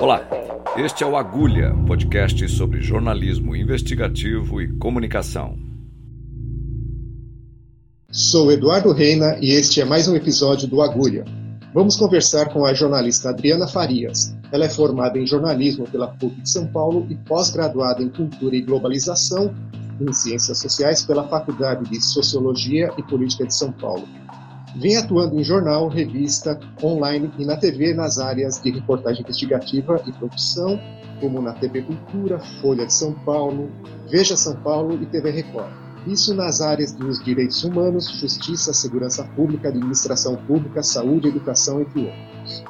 Olá, este é o Agulha, podcast sobre jornalismo investigativo e comunicação. Sou Eduardo Reina e este é mais um episódio do Agulha. Vamos conversar com a jornalista Adriana Farias. Ela é formada em jornalismo pela PUC de São Paulo e pós-graduada em cultura e globalização em ciências sociais pela Faculdade de Sociologia e Política de São Paulo. Vem atuando em jornal, revista, online e na TV nas áreas de reportagem investigativa e produção, como na TV Cultura, Folha de São Paulo, Veja São Paulo e TV Record. Isso nas áreas dos direitos humanos, justiça, segurança pública, administração pública, saúde, educação, entre outros.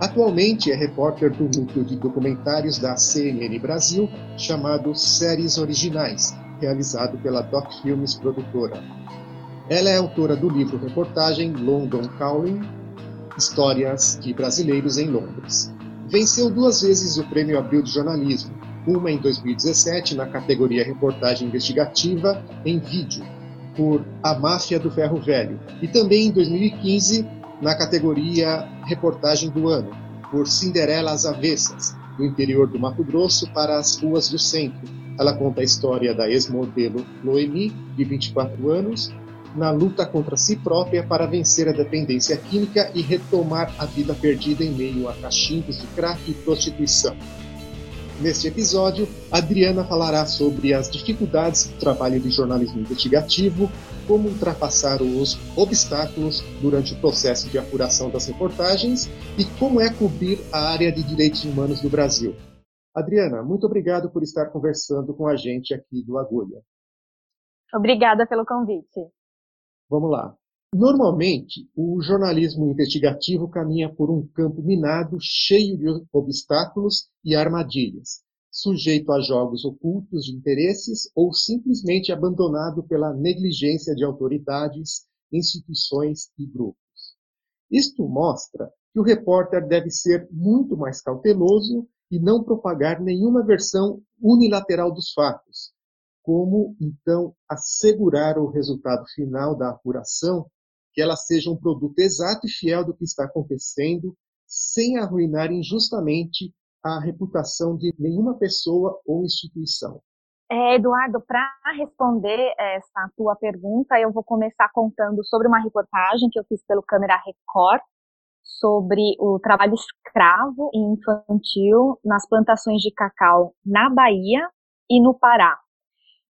Atualmente é repórter do núcleo de documentários da CNN Brasil, chamado Séries Originais, realizado pela Doc Filmes Produtora. Ela é autora do livro reportagem London Calling, Histórias de Brasileiros em Londres. Venceu duas vezes o Prêmio Abril de Jornalismo, uma em 2017 na categoria Reportagem Investigativa em Vídeo, por A Máfia do Ferro Velho, e também em 2015 na categoria Reportagem do Ano, por Cinderela às Avessas, do interior do Mato Grosso para as ruas do centro. Ela conta a história da ex-modelo Noemi, de 24 anos, na luta contra si própria para vencer a dependência química e retomar a vida perdida em meio a cachimbos de crack e prostituição. Neste episódio, Adriana falará sobre as dificuldades do trabalho de jornalismo investigativo, como ultrapassar os obstáculos durante o processo de apuração das reportagens e como é cobrir a área de direitos humanos no Brasil. Adriana, muito obrigado por estar conversando com a gente aqui do Agulha. Obrigada pelo convite. Vamos lá. Normalmente, o jornalismo investigativo caminha por um campo minado cheio de obstáculos e armadilhas, sujeito a jogos ocultos de interesses ou simplesmente abandonado pela negligência de autoridades, instituições e grupos. Isto mostra que o repórter deve ser muito mais cauteloso e não propagar nenhuma versão unilateral dos fatos, como então assegurar o resultado final da apuração, que ela seja um produto exato e fiel do que está acontecendo, sem arruinar injustamente a reputação de nenhuma pessoa ou instituição. É, Eduardo, para responder essa tua pergunta, eu vou começar contando sobre uma reportagem que eu fiz pelo Câmera Record sobre o trabalho escravo e infantil nas plantações de cacau na Bahia e no Pará.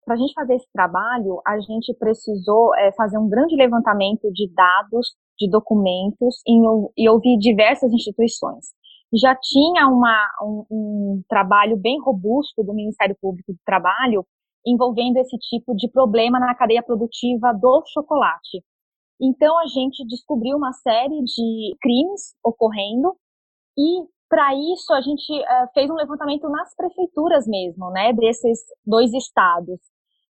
Para a gente fazer esse trabalho, a gente precisou é, fazer um grande levantamento de dados, de documentos em, e ouvir diversas instituições. Já tinha uma, um, um trabalho bem robusto do Ministério Público do Trabalho envolvendo esse tipo de problema na cadeia produtiva do chocolate. Então a gente descobriu uma série de crimes ocorrendo e para isso a gente uh, fez um levantamento nas prefeituras mesmo, né, desses dois estados.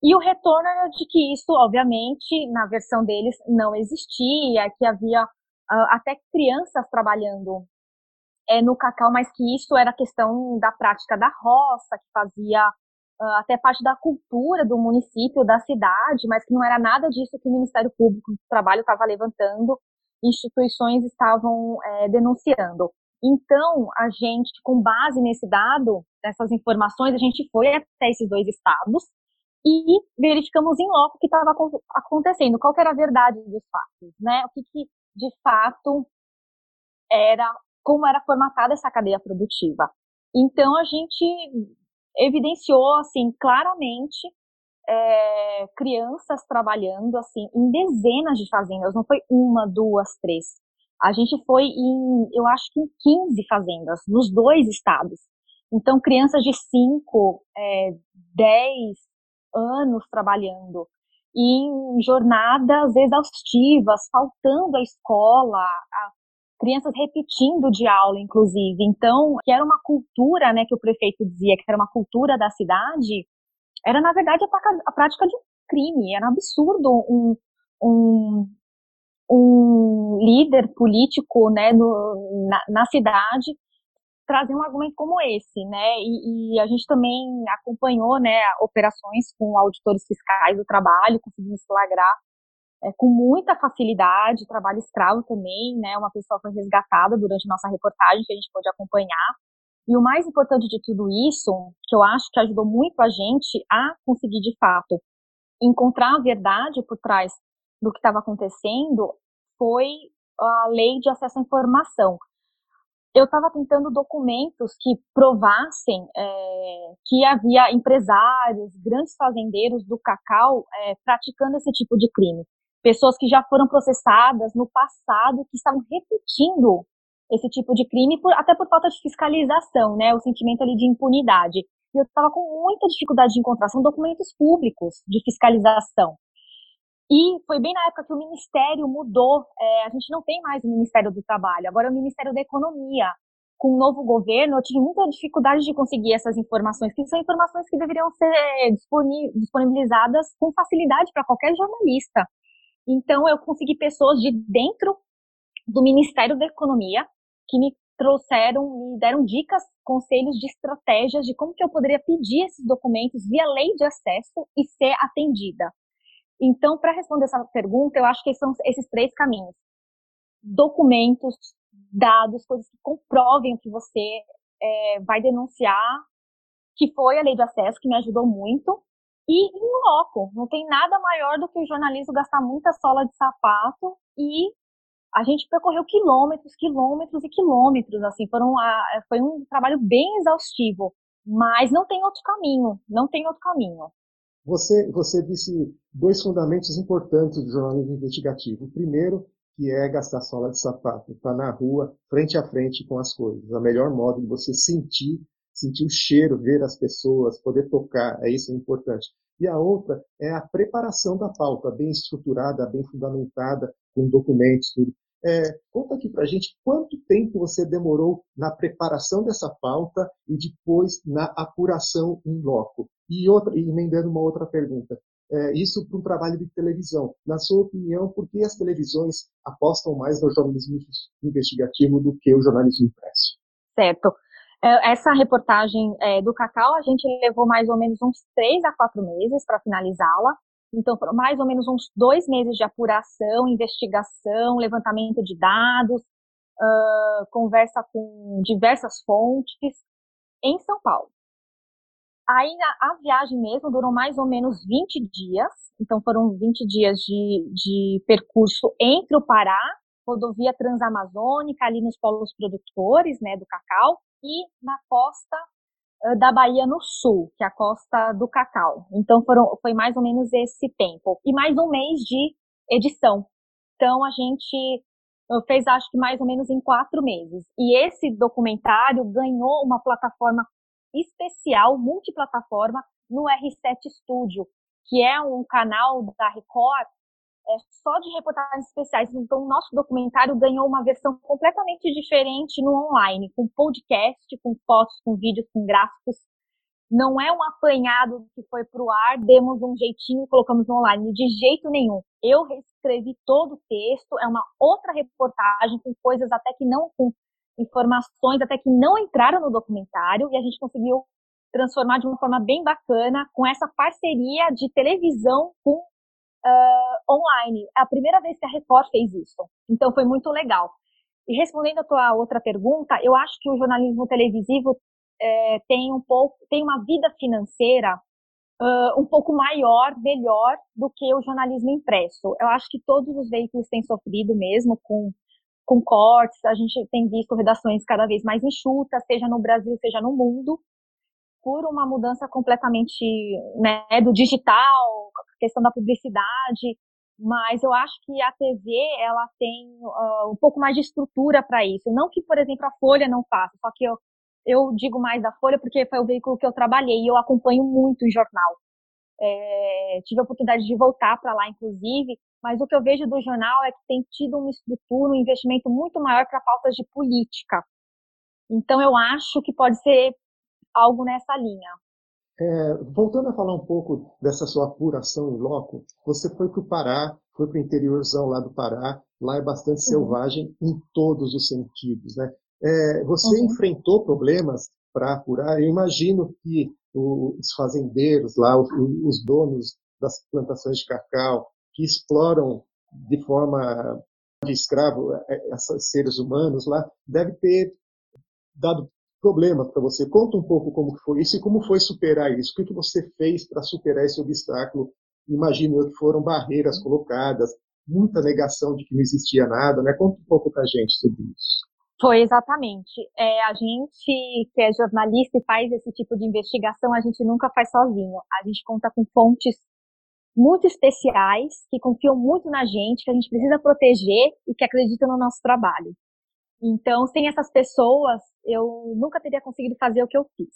E o retorno era de que isso, obviamente, na versão deles não existia, que havia uh, até crianças trabalhando é, no cacau, mas que isso era questão da prática da roça, que fazia uh, até parte da cultura do município, da cidade, mas que não era nada disso que o Ministério Público do Trabalho estava levantando, instituições estavam é, denunciando. Então, a gente, com base nesse dado, nessas informações, a gente foi até esses dois estados e verificamos em loco o que estava acontecendo, qual era a verdade dos fatos, né? O que, que de fato era, como era formatada essa cadeia produtiva. Então a gente evidenciou assim claramente é, crianças trabalhando assim em dezenas de fazendas, não foi uma, duas, três. A gente foi em, eu acho que em 15 fazendas, nos dois estados. Então, crianças de 5, é, 10, anos trabalhando em jornadas exaustivas, faltando à escola, a crianças repetindo de aula, inclusive. Então, que era uma cultura, né, que o prefeito dizia que era uma cultura da cidade, era na verdade a, prática de um crime. Era um absurdo um, um, um líder político, né, no, na, na cidade trazer um argumento como esse, né? E, e, a gente também acompanhou, né, operações com auditores fiscais do trabalho, conseguimos flagrar é, com muita facilidade, trabalho escravo também, né? Uma pessoa foi resgatada durante nossa reportagem que a gente pôde acompanhar. E o mais importante de tudo isso, que eu acho que ajudou muito a gente a conseguir de fato encontrar a verdade por trás do que estava acontecendo, foi a lei de acesso à informação. Eu estava tentando documentos que provassem é, que havia empresários, grandes fazendeiros do cacau é, praticando esse tipo de crime pessoas que já foram processadas no passado, que estavam repetindo esse tipo de crime, por, até por falta de fiscalização, né? O sentimento ali de impunidade. E eu estava com muita dificuldade de encontrar, são documentos públicos de fiscalização. E foi bem na época que o Ministério mudou. É, a gente não tem mais o Ministério do Trabalho, agora é o Ministério da Economia. Com o novo governo, eu tive muita dificuldade de conseguir essas informações, que são informações que deveriam ser disponibilizadas com facilidade para qualquer jornalista. Então, eu consegui pessoas de dentro do Ministério da Economia que me trouxeram, me deram dicas, conselhos de estratégias de como que eu poderia pedir esses documentos via lei de acesso e ser atendida. Então, para responder essa pergunta, eu acho que são esses três caminhos: documentos, dados, coisas que comprovem que você é, vai denunciar, que foi a lei de acesso que me ajudou muito, e em loco. Não tem nada maior do que o jornalismo gastar muita sola de sapato e a gente percorreu quilômetros, quilômetros e quilômetros, assim, foram a, foi um trabalho bem exaustivo, mas não tem outro caminho, não tem outro caminho. Você, você disse dois fundamentos importantes do jornalismo investigativo. O primeiro, que é gastar sola de sapato, estar tá na rua, frente a frente com as coisas. O melhor modo de você sentir sentir o cheiro, ver as pessoas, poder tocar, é isso é importante. E a outra é a preparação da pauta, bem estruturada, bem fundamentada, com documentos, tudo. É, conta aqui para a gente quanto tempo você demorou na preparação dessa pauta e depois na apuração em loco. E, outra, emendando uma outra pergunta, é, isso para um trabalho de televisão. Na sua opinião, por que as televisões apostam mais no jornalismo investigativo do que o jornalismo impresso? Certo. É, essa reportagem é, do Cacau, a gente levou mais ou menos uns três a quatro meses para finalizá-la. Então, foram mais ou menos uns dois meses de apuração, investigação, levantamento de dados, uh, conversa com diversas fontes em São Paulo. Aí a, viagem mesmo durou mais ou menos 20 dias, então foram 20 dias de, de percurso entre o Pará, rodovia transamazônica, ali nos polos produtores né, do cacau, e na costa da Bahia no sul, que é a costa do cacau. Então foram, foi mais ou menos esse tempo. E mais um mês de edição. Então a gente fez acho que mais ou menos em quatro meses. E esse documentário ganhou uma plataforma especial, multiplataforma, no R7 Studio, que é um canal da Record é, só de reportagens especiais. Então, o nosso documentário ganhou uma versão completamente diferente no online, com podcast, com fotos, com vídeos, com gráficos. Não é um apanhado que foi para o ar, demos um jeitinho e colocamos no online, de jeito nenhum. Eu reescrevi todo o texto, é uma outra reportagem com coisas até que não, com informações até que não entraram no documentário e a gente conseguiu transformar de uma forma bem bacana com essa parceria de televisão com uh, online. É a primeira vez que a Record fez isso. Então foi muito legal. E respondendo a tua outra pergunta, eu acho que o jornalismo televisivo é, tem um pouco, tem uma vida financeira uh, um pouco maior, melhor do que o jornalismo impresso. Eu acho que todos os veículos têm sofrido mesmo com com cortes, a gente tem visto redações cada vez mais enxutas, seja no Brasil, seja no mundo, por uma mudança completamente né, do digital, questão da publicidade, mas eu acho que a TV ela tem uh, um pouco mais de estrutura para isso. Não que, por exemplo, a Folha não faça, só que eu, eu digo mais da Folha porque foi o veículo que eu trabalhei e eu acompanho muito o jornal. É, tive a oportunidade de voltar para lá, inclusive, mas o que eu vejo do jornal é que tem tido uma estrutura, um investimento muito maior para pautas de política. Então eu acho que pode ser algo nessa linha. É, voltando a falar um pouco dessa sua apuração em loco, você foi para o Pará, foi para o interiorzão lá do Pará, lá é bastante uhum. selvagem em todos os sentidos. Né? É, você uhum. enfrentou problemas para apurar? Eu imagino que os fazendeiros lá, os, os donos das plantações de cacau, que exploram de forma de escravo, é, é, esses seres humanos lá, deve ter dado problemas para você. Conta um pouco como foi isso e como foi superar isso. O que você fez para superar esse obstáculo? Imagino eu que foram barreiras colocadas, muita negação de que não existia nada, né? Conta um pouco para a gente sobre isso. Foi exatamente. É, a gente que é jornalista e faz esse tipo de investigação, a gente nunca faz sozinho. A gente conta com fontes muito especiais, que confiam muito na gente, que a gente precisa proteger e que acreditam no nosso trabalho. Então, sem essas pessoas, eu nunca teria conseguido fazer o que eu fiz.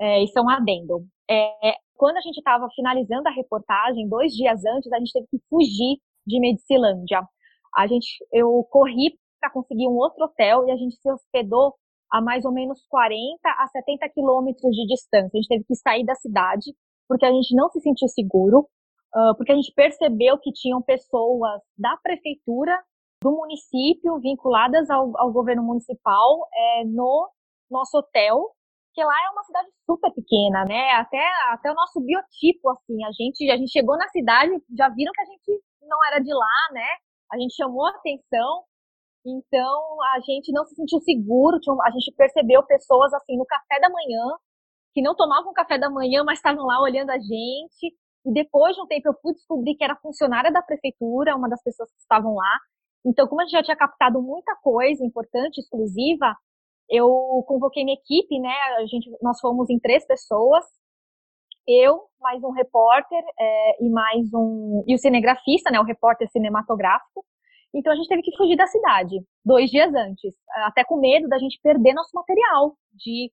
É, isso é um adendo. É, quando a gente estava finalizando a reportagem, dois dias antes, a gente teve que fugir de Medicilândia. A gente, eu corri para conseguir um outro hotel e a gente se hospedou a mais ou menos 40 a 70 quilômetros de distância. A gente teve que sair da cidade porque a gente não se sentiu seguro porque a gente percebeu que tinham pessoas da prefeitura, do município, vinculadas ao, ao governo municipal, é, no nosso hotel, que lá é uma cidade super pequena, né? Até, até o nosso biotipo, assim, a gente, a gente chegou na cidade, já viram que a gente não era de lá, né? A gente chamou atenção, então a gente não se sentiu seguro, a gente percebeu pessoas assim no café da manhã, que não tomavam café da manhã, mas estavam lá olhando a gente, e depois de um tempo eu fui descobrir que era funcionária da prefeitura, uma das pessoas que estavam lá. Então, como a gente já tinha captado muita coisa importante, exclusiva, eu convoquei minha equipe, né? A gente, nós fomos em três pessoas, eu, mais um repórter é, e mais um e o cinegrafista, né? O repórter cinematográfico. Então a gente teve que fugir da cidade dois dias antes, até com medo da gente perder nosso material, de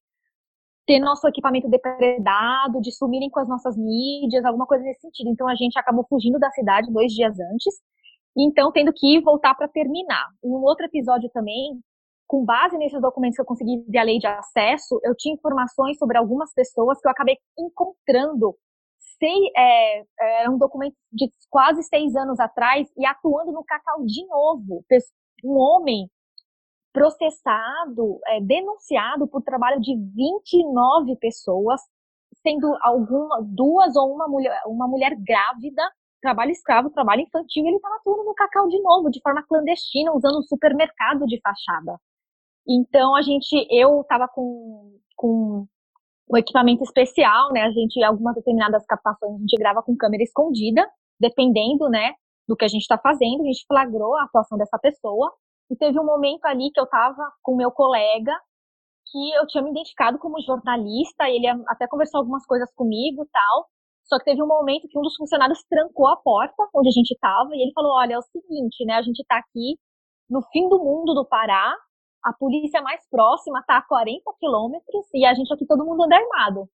ter nosso equipamento depredado, de sumirem com as nossas mídias, alguma coisa nesse sentido. Então a gente acabou fugindo da cidade dois dias antes, então tendo que voltar para terminar. Em um outro episódio também, com base nesses documentos que eu consegui via lei de acesso, eu tinha informações sobre algumas pessoas que eu acabei encontrando sei, é, é um documento de quase seis anos atrás e atuando no Cacau de novo. Um homem processado, é, denunciado por trabalho de 29 pessoas, sendo alguma, duas ou uma mulher, uma mulher grávida, trabalho escravo, trabalho infantil, ele estava atuando no Cacau de novo, de forma clandestina, usando um supermercado de fachada. Então, a gente, eu estava com, com um equipamento especial, né, a gente, algumas determinadas captações, a gente grava com câmera escondida, dependendo, né, do que a gente está fazendo, a gente flagrou a atuação dessa pessoa, e teve um momento ali que eu estava com meu colega, que eu tinha me identificado como jornalista, ele até conversou algumas coisas comigo tal. Só que teve um momento que um dos funcionários trancou a porta onde a gente estava e ele falou: Olha, é o seguinte, né? A gente está aqui no fim do mundo do Pará, a polícia mais próxima está a 40 quilômetros e a gente aqui todo mundo anda armado,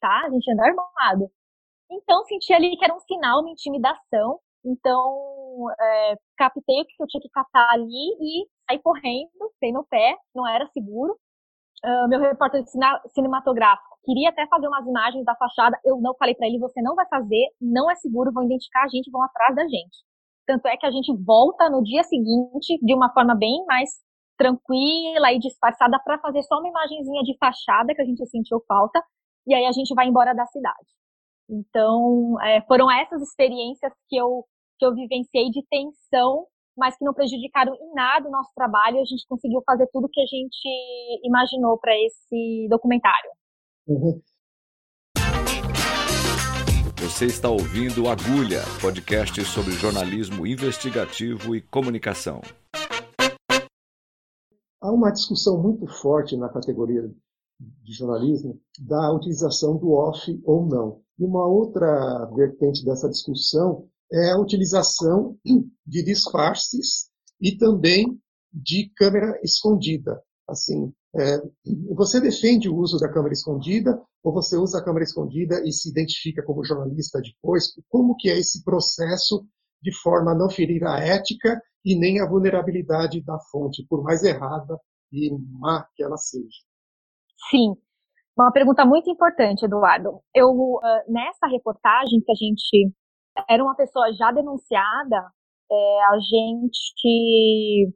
tá? A gente anda armado. Então senti ali que era um sinal, uma intimidação. Então, é, captei o que eu tinha que captar ali e saí correndo, sem no pé, não era seguro. Uh, meu repórter cinematográfico queria até fazer umas imagens da fachada, eu não falei para ele, você não vai fazer, não é seguro, vão identificar a gente, vão atrás da gente. Tanto é que a gente volta no dia seguinte de uma forma bem mais tranquila e disfarçada para fazer só uma imagenzinha de fachada que a gente sentiu falta e aí a gente vai embora da cidade. Então, é, foram essas experiências que eu que eu vivenciei de tensão, mas que não prejudicaram em nada o nosso trabalho. A gente conseguiu fazer tudo que a gente imaginou para esse documentário. Uhum. Você está ouvindo Agulha, podcast sobre jornalismo investigativo e comunicação. Há uma discussão muito forte na categoria de jornalismo da utilização do off ou não. E uma outra vertente dessa discussão é a utilização de disfarces e também de câmera escondida. Assim, é, você defende o uso da câmera escondida ou você usa a câmera escondida e se identifica como jornalista depois? Como que é esse processo de forma a não ferir a ética e nem a vulnerabilidade da fonte, por mais errada e má que ela seja? Sim, uma pergunta muito importante, Eduardo. Eu nessa reportagem que a gente era uma pessoa já denunciada, é, a gente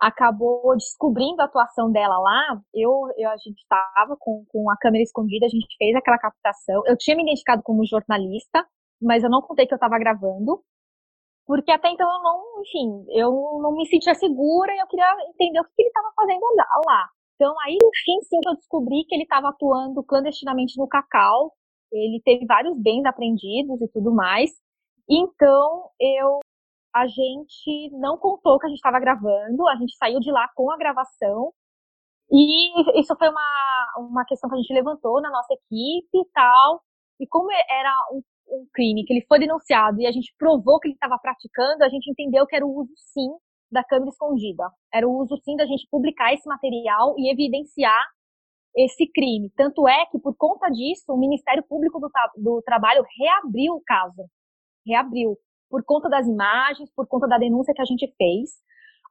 acabou descobrindo a atuação dela lá. Eu, eu a gente estava com, com a câmera escondida, a gente fez aquela captação. Eu tinha me identificado como jornalista, mas eu não contei que eu estava gravando. porque até então eu não, enfim, eu não me sentia segura e eu queria entender o que, que ele estava fazendo lá. Então, aí, enfim, sim, eu descobri que ele estava atuando clandestinamente no cacau. Ele teve vários bens apreendidos e tudo mais. Então, eu a gente não contou que a gente estava gravando, a gente saiu de lá com a gravação. E isso foi uma, uma questão que a gente levantou na nossa equipe e tal. E como era um, um crime que ele foi denunciado e a gente provou que ele estava praticando, a gente entendeu que era o uso, sim, da câmera escondida. Era o uso, sim, da gente publicar esse material e evidenciar esse crime. Tanto é que, por conta disso, o Ministério Público do, do Trabalho reabriu o caso. Reabriu. Por conta das imagens, por conta da denúncia que a gente fez.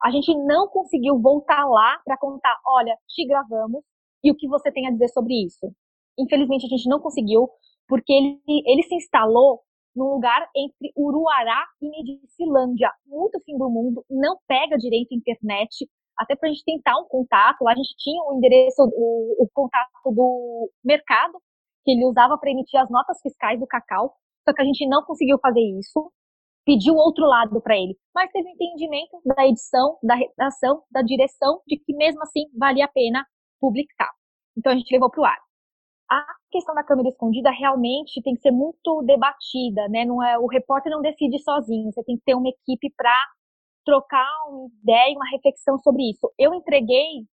A gente não conseguiu voltar lá para contar, olha, te gravamos e o que você tem a dizer sobre isso. Infelizmente, a gente não conseguiu, porque ele, ele se instalou num lugar entre Uruará e Medicilândia, muito fim do mundo, não pega direito a internet, até para a gente tentar um contato. Lá a gente tinha o endereço, o, o contato do mercado, que ele usava para emitir as notas fiscais do cacau, só que a gente não conseguiu fazer isso. Pediu outro lado para ele, mas teve entendimento da edição, da redação, da direção, de que mesmo assim valia a pena publicar. Então a gente levou para o ar a questão da câmera escondida realmente tem que ser muito debatida, né? Não é o repórter não decide sozinho, você tem que ter uma equipe para trocar uma ideia, uma reflexão sobre isso. Eu entreguei,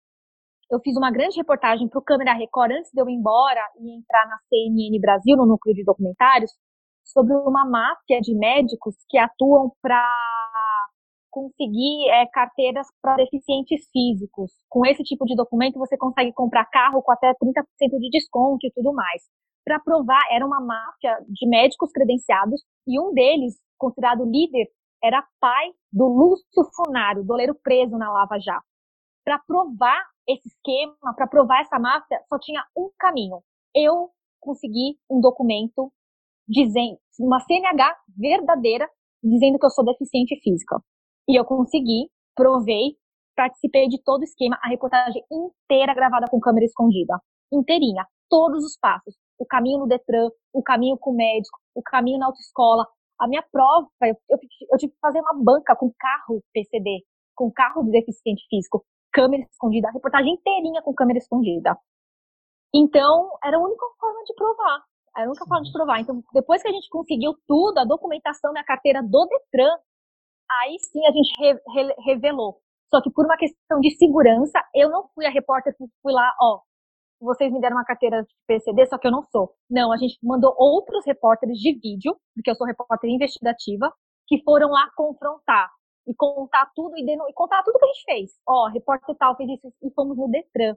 eu fiz uma grande reportagem para o Câmera Record antes de eu ir embora e entrar na CNN Brasil, no núcleo de documentários, sobre uma máfia de médicos que atuam para conseguir é, carteiras para deficientes físicos. Com esse tipo de documento, você consegue comprar carro com até 30% de desconto e tudo mais. Para provar, era uma máfia de médicos credenciados e um deles, considerado líder, era pai do Lúcio Funaro, doleiro preso na Lava Jato. Para provar esse esquema, para provar essa máfia, só tinha um caminho. Eu consegui um documento dizendo, uma CNH verdadeira, dizendo que eu sou deficiente física. E eu consegui, provei, participei de todo o esquema, a reportagem inteira gravada com câmera escondida. Inteirinha, todos os passos. O caminho no Detran, o caminho com o médico, o caminho na autoescola. A minha prova, eu, eu, tive que fazer uma banca com carro PCD, com carro de deficiente físico, câmera escondida, a reportagem inteirinha com câmera escondida. Então, era a única forma de provar. Era a única forma de provar. Então, depois que a gente conseguiu tudo, a documentação na carteira do Detran, aí sim a gente re, re, revelou. Só que por uma questão de segurança, eu não fui a repórter que fui lá, ó, vocês me deram uma carteira de PCD, só que eu não sou. Não, a gente mandou outros repórteres de vídeo, porque eu sou repórter investigativa, que foram lá confrontar e contar tudo e, e contar tudo que a gente fez. Ó, repórter tal fez isso e fomos no Detran.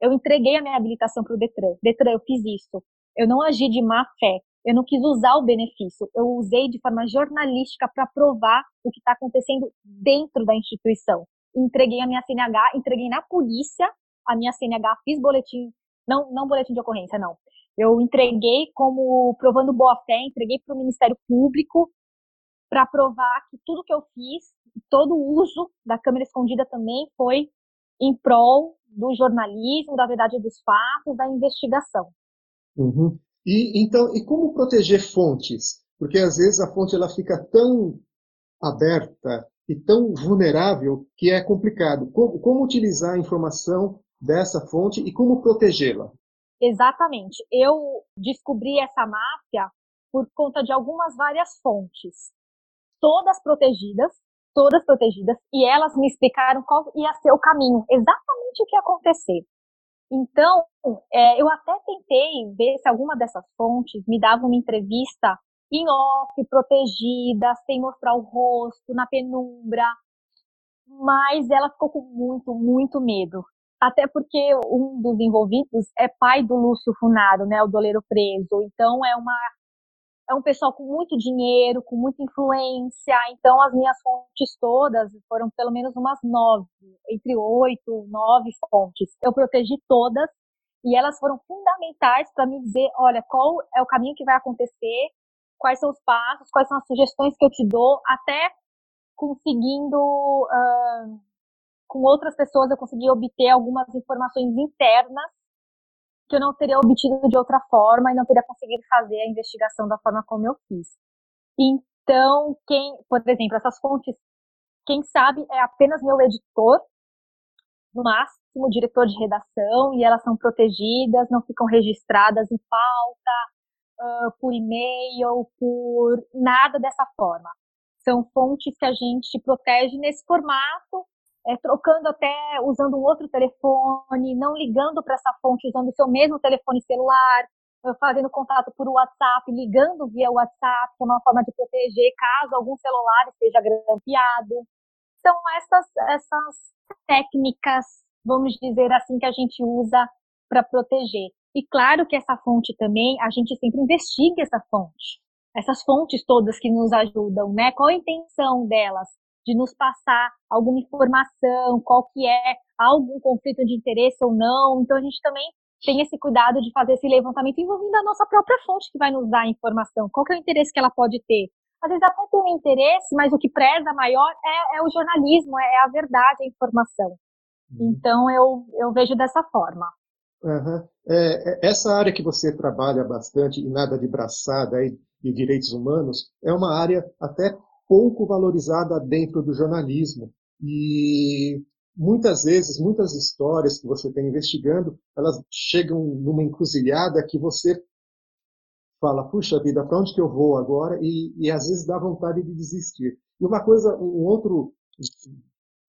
Eu entreguei a minha habilitação para o Detran. Detran, eu fiz isso. Eu não agi de má fé. Eu não quis usar o benefício, eu usei de forma jornalística para provar o que está acontecendo dentro da instituição. Entreguei a minha CNH, entreguei na polícia a minha CNH, fiz boletim, não, não boletim de ocorrência, não. Eu entreguei como provando boa fé, entreguei para o Ministério Público para provar que tudo que eu fiz, todo o uso da câmera escondida também foi em prol do jornalismo, da verdade dos fatos, da investigação. Uhum. E então, e como proteger fontes? Porque às vezes a fonte ela fica tão aberta e tão vulnerável que é complicado. Como, como utilizar a informação dessa fonte e como protegê-la? Exatamente. Eu descobri essa máfia por conta de algumas várias fontes, todas protegidas, todas protegidas, e elas me explicaram qual ia ser o caminho, exatamente o que ia acontecer. Então, é, eu até tentei ver se alguma dessas fontes me dava uma entrevista em off, protegida, sem mostrar o rosto, na penumbra, mas ela ficou com muito, muito medo. Até porque um dos envolvidos é pai do Lúcio Funaro, né, o doleiro preso. Então é uma é um pessoal com muito dinheiro, com muita influência. Então, as minhas fontes todas foram pelo menos umas nove, entre oito, nove fontes. Eu protegi todas e elas foram fundamentais para me dizer: olha, qual é o caminho que vai acontecer, quais são os passos, quais são as sugestões que eu te dou, até conseguindo. Uh, com outras pessoas, eu consegui obter algumas informações internas que eu não teria obtido de outra forma e não teria conseguido fazer a investigação da forma como eu fiz. Então, quem, por exemplo, essas fontes, quem sabe é apenas meu editor, no máximo diretor de redação, e elas são protegidas, não ficam registradas em pauta, uh, por e-mail, por nada dessa forma. São fontes que a gente protege nesse formato, é, trocando até, usando um outro telefone, não ligando para essa fonte usando o seu mesmo telefone celular, fazendo contato por WhatsApp, ligando via WhatsApp, que é uma forma de proteger caso algum celular esteja grampeado. São essas, essas técnicas, vamos dizer assim, que a gente usa para proteger. E claro que essa fonte também, a gente sempre investiga essa fonte. Essas fontes todas que nos ajudam, né? Qual a intenção delas? De nos passar alguma informação, qual que é, algum conflito de interesse ou não. Então a gente também tem esse cuidado de fazer esse levantamento envolvendo a nossa própria fonte que vai nos dar a informação. Qual que é o interesse que ela pode ter? Às vezes até tem um interesse, mas o que preza maior é, é o jornalismo, é, é a verdade, a informação. Uhum. Então eu, eu vejo dessa forma. Uhum. É, essa área que você trabalha bastante, e nada de braçada aí, de direitos humanos, é uma área até pouco valorizada dentro do jornalismo. E muitas vezes, muitas histórias que você está investigando, elas chegam numa encruzilhada que você fala, puxa vida, para onde que eu vou agora? E, e às vezes dá vontade de desistir. E uma coisa, um outro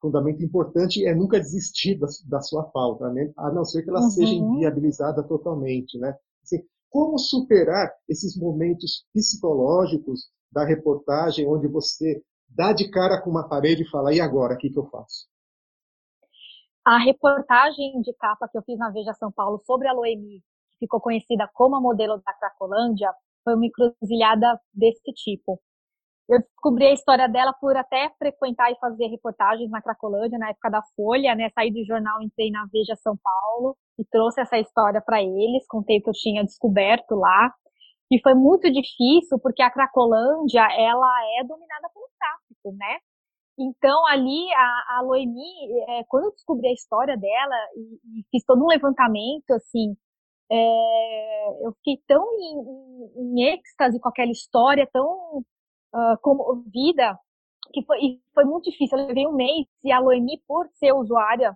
fundamento importante é nunca desistir da, da sua pauta, né? a não ser que ela uhum. seja inviabilizada totalmente, né? Assim, como superar esses momentos psicológicos da reportagem onde você dá de cara com uma parede e fala, e agora, o que, que eu faço? A reportagem de capa que eu fiz na Veja São Paulo sobre a Loemi, que ficou conhecida como a modelo da Cracolândia, foi uma encruzilhada desse tipo. Eu descobri a história dela por até frequentar e fazer reportagens na Cracolândia, na época da Folha, né? Saí do jornal, entrei na Veja São Paulo e trouxe essa história para eles, contei o que eu tinha descoberto lá. E foi muito difícil, porque a Cracolândia, ela é dominada pelo tráfico, né? Então, ali, a, a Loemi, é, quando eu descobri a história dela e, e fiz todo um levantamento, assim, é, eu fiquei tão em, em, em, êxtase com aquela história, tão uh, comovida, que foi, foi muito difícil. Eu levei um mês e a Loemi, por ser usuária,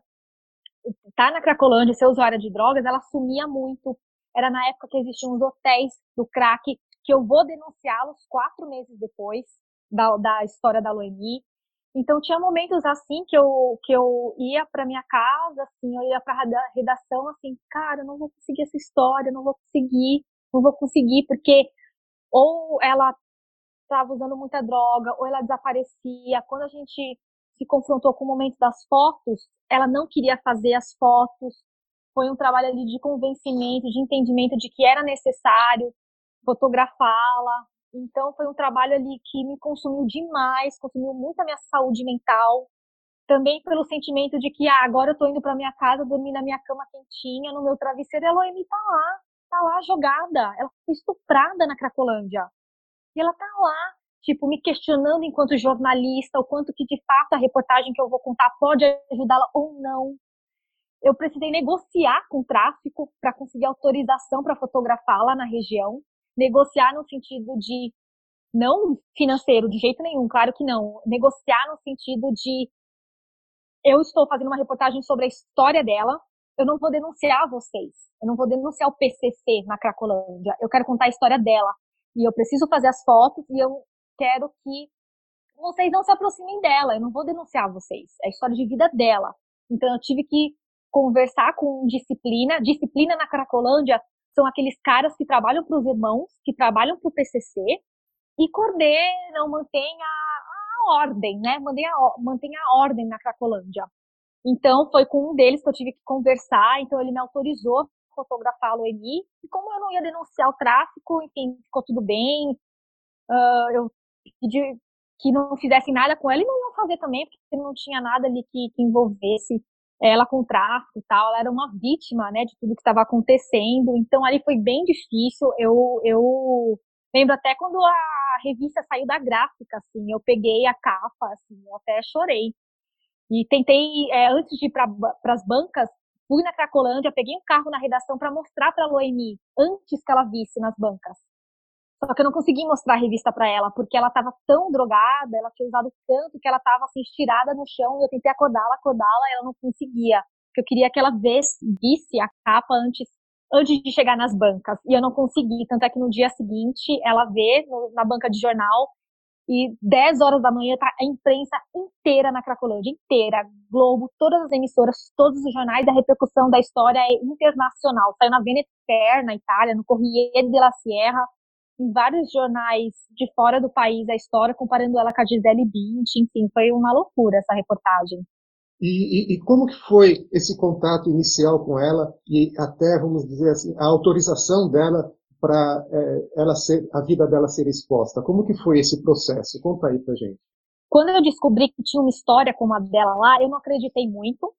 tá na Cracolândia, ser usuária de drogas, ela sumia muito. Era na época que existiam os hotéis do crack, que eu vou denunciá-los quatro meses depois da, da história da Loemi. Então tinha momentos assim que eu que eu ia para minha casa, assim, eu ia para redação assim, cara, eu não vou conseguir essa história, não vou conseguir, não vou conseguir porque ou ela estava usando muita droga, ou ela desaparecia. Quando a gente se confrontou com o momento das fotos, ela não queria fazer as fotos. Foi um trabalho ali de convencimento, de entendimento de que era necessário fotografá-la. Então foi um trabalho ali que me consumiu demais, consumiu muito a minha saúde mental. Também pelo sentimento de que ah, agora eu tô indo para minha casa, dormir na minha cama quentinha, no meu travesseiro, e a Loemi tá lá, tá lá jogada. Ela foi estuprada na Cracolândia. E ela tá lá, tipo, me questionando enquanto jornalista, o quanto que de fato a reportagem que eu vou contar pode ajudá-la ou não. Eu precisei negociar com o tráfico para conseguir autorização para fotografar lá na região negociar no sentido de não financeiro de jeito nenhum, claro que não. Negociar no sentido de eu estou fazendo uma reportagem sobre a história dela, eu não vou denunciar vocês, eu não vou denunciar o PCC na Cracolândia, eu quero contar a história dela. E eu preciso fazer as fotos e eu quero que vocês não se aproximem dela, eu não vou denunciar vocês, é a história de vida dela. Então eu tive que conversar com disciplina, disciplina na Cracolândia são aqueles caras que trabalham para os irmãos, que trabalham para o PCC e coordenam, mantêm a, a ordem, né? Mantém a, mantém a ordem na Cracolândia. Então, foi com um deles que eu tive que conversar, então ele me autorizou fotografar a Loemi, e como eu não ia denunciar o tráfico, enfim, ficou tudo bem, uh, eu pedi que não fizessem nada com ela, e não iam fazer também, porque não tinha nada ali que, que envolvesse ela com tráfico e tal, ela era uma vítima, né, de tudo que estava acontecendo, então ali foi bem difícil, eu, eu lembro até quando a revista saiu da gráfica, assim, eu peguei a capa, assim, eu até chorei, e tentei, é, antes de ir para as bancas, fui na Cracolândia, peguei um carro na redação para mostrar para a Loemi, antes que ela visse nas bancas. Só que eu não consegui mostrar a revista para ela, porque ela estava tão drogada, ela tinha usado tanto que ela estava assim estirada no chão e eu tentei acordá-la, acordá-la, ela não conseguia. Porque eu queria que ela visse a capa antes antes de chegar nas bancas. E eu não consegui, tanto é que no dia seguinte ela vê no, na banca de jornal e 10 horas da manhã tá a imprensa inteira na Cracolândia, inteira, Globo, todas as emissoras, todos os jornais, a repercussão da história é internacional. Saiu na Veneter, na Itália, no Corriere della Sierra, em vários jornais de fora do país a história, comparando ela com a Gisele Bündchen, enfim, foi uma loucura essa reportagem. E, e, e, como que foi esse contato inicial com ela e até, vamos dizer assim, a autorização dela para é, ela ser, a vida dela ser exposta? Como que foi esse processo? Conta aí pra gente. Quando eu descobri que tinha uma história como a dela lá, eu não acreditei muito,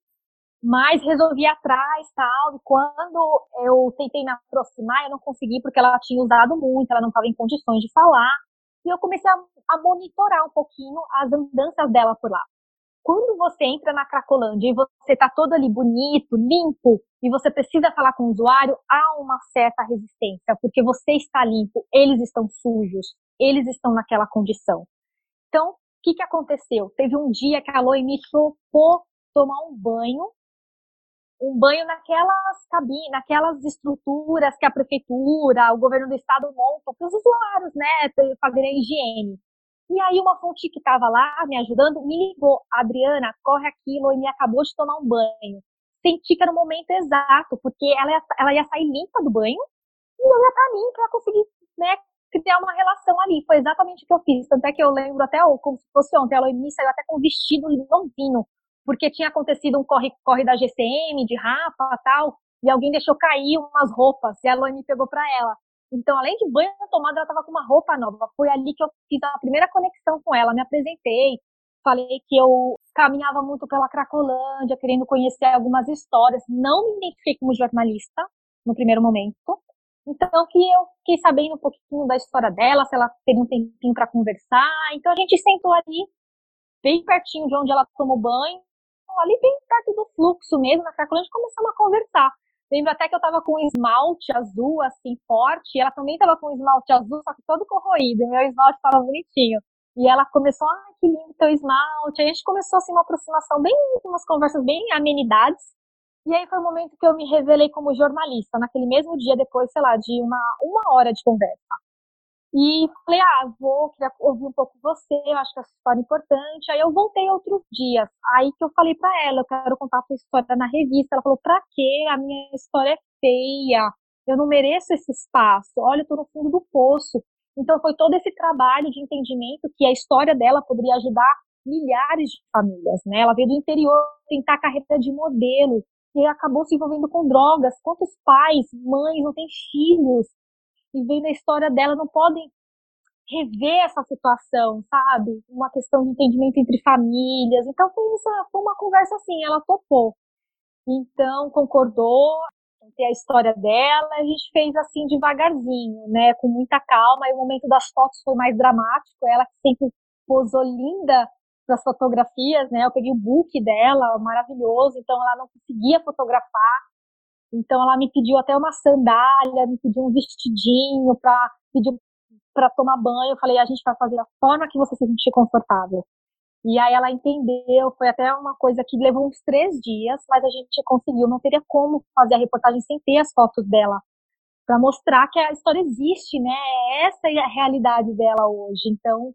mas resolvi ir atrás tal. E quando eu tentei me aproximar, eu não consegui porque ela tinha usado muito, ela não estava em condições de falar. E eu comecei a, a monitorar um pouquinho as andanças dela por lá. Quando você entra na Cracolândia e você está todo ali bonito, limpo, e você precisa falar com o usuário, há uma certa resistência, porque você está limpo, eles estão sujos, eles estão naquela condição. Então, o que, que aconteceu? Teve um dia que a Loe me topou tomar um banho, um banho naquelas cabines, naquelas estruturas que a prefeitura, o governo do estado montam para os usuários, né, fazerem a higiene. E aí uma fonte que estava lá me ajudando me ligou, Adriana, corre aquilo e me acabou de tomar um banho. Senti que era o momento exato, porque ela ia, ela ia sair limpa do banho e ia estar limpa para conseguir, né, criar uma relação ali. Foi exatamente o que eu fiz. Tanto é que eu lembro até como se fosse ontem, ela me saiu até com um vestido novinho, porque tinha acontecido um corre-corre da GCM, de Rafa tal, e alguém deixou cair umas roupas, e a Aloy me pegou para ela. Então, além de banho tomada, ela estava com uma roupa nova. Foi ali que eu fiz a primeira conexão com ela, me apresentei, falei que eu caminhava muito pela Cracolândia, querendo conhecer algumas histórias. Não me identifiquei como jornalista no primeiro momento. Então, que eu fiquei sabendo um pouquinho da história dela, se ela teve um tempinho para conversar. Então, a gente sentou ali, bem pertinho de onde ela tomou banho, ali bem perto do fluxo mesmo, na Cracolândia, começamos a conversar. Lembro até que eu tava com esmalte azul, assim, forte, e ela também tava com esmalte azul, só que todo corroído, meu esmalte tava bonitinho. E ela começou, ah, que lindo teu esmalte. Aí a gente começou, assim, uma aproximação bem, umas conversas bem amenidades. E aí foi o momento que eu me revelei como jornalista, naquele mesmo dia, depois, sei lá, de uma, uma hora de conversa. E falei, ah, vou, queria ouvir um pouco você, eu acho que essa história é importante. Aí eu voltei outros dias. Aí que eu falei para ela, eu quero contar a sua história na revista. Ela falou, pra quê? A minha história é feia. Eu não mereço esse espaço. Olha, eu tô no fundo do poço. Então foi todo esse trabalho de entendimento que a história dela poderia ajudar milhares de famílias, né? Ela veio do interior tentar a carreira de modelo e acabou se envolvendo com drogas. Quantos pais, mães não têm filhos e vendo a história dela não podem rever essa situação, sabe? Uma questão de entendimento entre famílias. Então foi, essa, foi uma conversa assim, ela topou. Então concordou ter a história dela, a gente fez assim devagarzinho, né, com muita calma. E o momento das fotos foi mais dramático. Ela que sempre posou linda para as fotografias, né? Eu peguei o book dela, maravilhoso. Então ela não conseguia fotografar. Então ela me pediu até uma sandália, me pediu um vestidinho para pedir para tomar banho. Eu falei, a gente vai fazer da forma que você se sentir confortável. E aí ela entendeu, foi até uma coisa que levou uns três dias, mas a gente conseguiu. Não teria como fazer a reportagem sem ter as fotos dela, para mostrar que a história existe, né? Essa é a realidade dela hoje. Então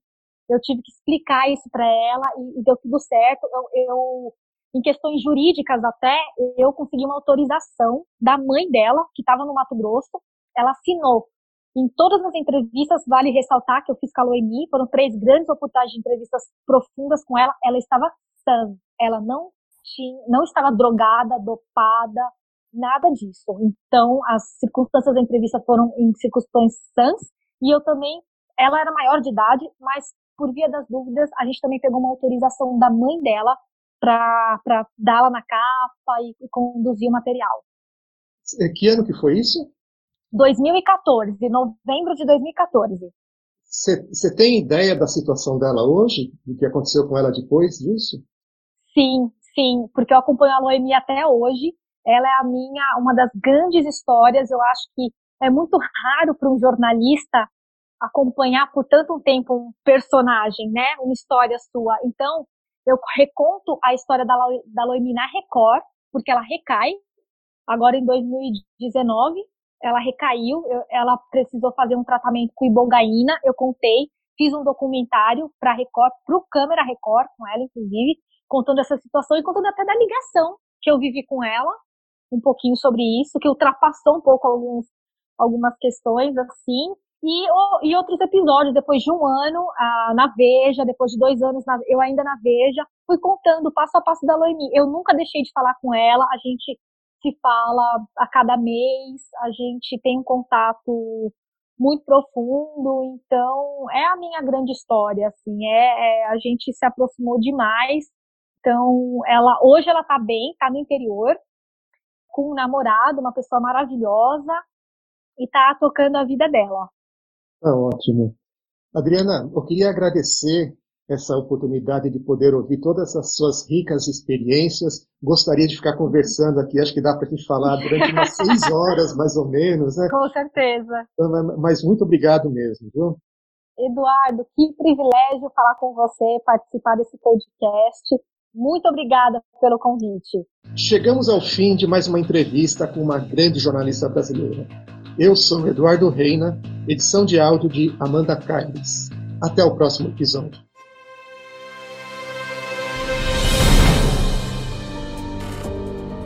eu tive que explicar isso para ela e, e, deu tudo certo. Eu, eu em questões jurídicas até, eu consegui uma autorização da mãe dela, que estava no Mato Grosso, ela assinou. Em todas as entrevistas, vale ressaltar que eu fiz com a Loemi, foram três grandes oportunidades de entrevistas profundas com ela, ela estava sã, ela não tinha, não estava drogada, dopada, nada disso. Então, as circunstâncias da entrevista foram em circunstâncias sãs, e eu também, ela era maior de idade, mas por via das dúvidas, a gente também pegou uma autorização da mãe dela para dá-la na capa e, e, conduzir o material. Que ano que foi isso? 2014, novembro de 2014. Você tem ideia da situação dela hoje? Do que aconteceu com ela depois disso? Sim, sim, porque eu acompanho a Noemi até hoje. Ela é a minha, uma das grandes histórias. Eu acho que é muito raro para um jornalista acompanhar por tanto tempo um personagem, né? Uma história sua. Então, eu reconto a história da, da Loemi na Record, porque ela recai. Agora, em 2019, ela recaiu, eu, ela precisou fazer um tratamento com ibogaína, eu contei, fiz um documentário para Record, para o Câmera Record, com ela, inclusive, contando essa situação e contando até da ligação que eu vivi com ela, um pouquinho sobre isso, que ultrapassou um pouco alguns, algumas questões, assim, e, e outros episódios, depois de um ano a, na Veja, depois de dois anos na, eu ainda na Veja, fui contando passo a passo da Loemi. Eu nunca deixei de falar com ela, a gente se fala a cada mês, a gente tem um contato muito profundo, então é a minha grande história, assim, é, é a gente se aproximou demais, então ela hoje ela tá bem, tá no interior, com um namorado, uma pessoa maravilhosa, e tá tocando a vida dela. Tá ótimo. Adriana, eu queria agradecer essa oportunidade de poder ouvir todas as suas ricas experiências. Gostaria de ficar conversando aqui, acho que dá para a gente falar durante umas seis horas, mais ou menos, né? Com certeza. Então, mas muito obrigado mesmo, viu? Eduardo, que privilégio falar com você, participar desse podcast. Muito obrigada pelo convite. Chegamos ao fim de mais uma entrevista com uma grande jornalista brasileira. Eu sou Eduardo Reina, edição de áudio de Amanda Carles. Até o próximo episódio.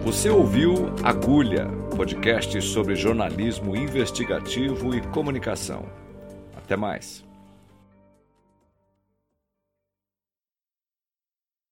Você ouviu Agulha, podcast sobre jornalismo investigativo e comunicação. Até mais.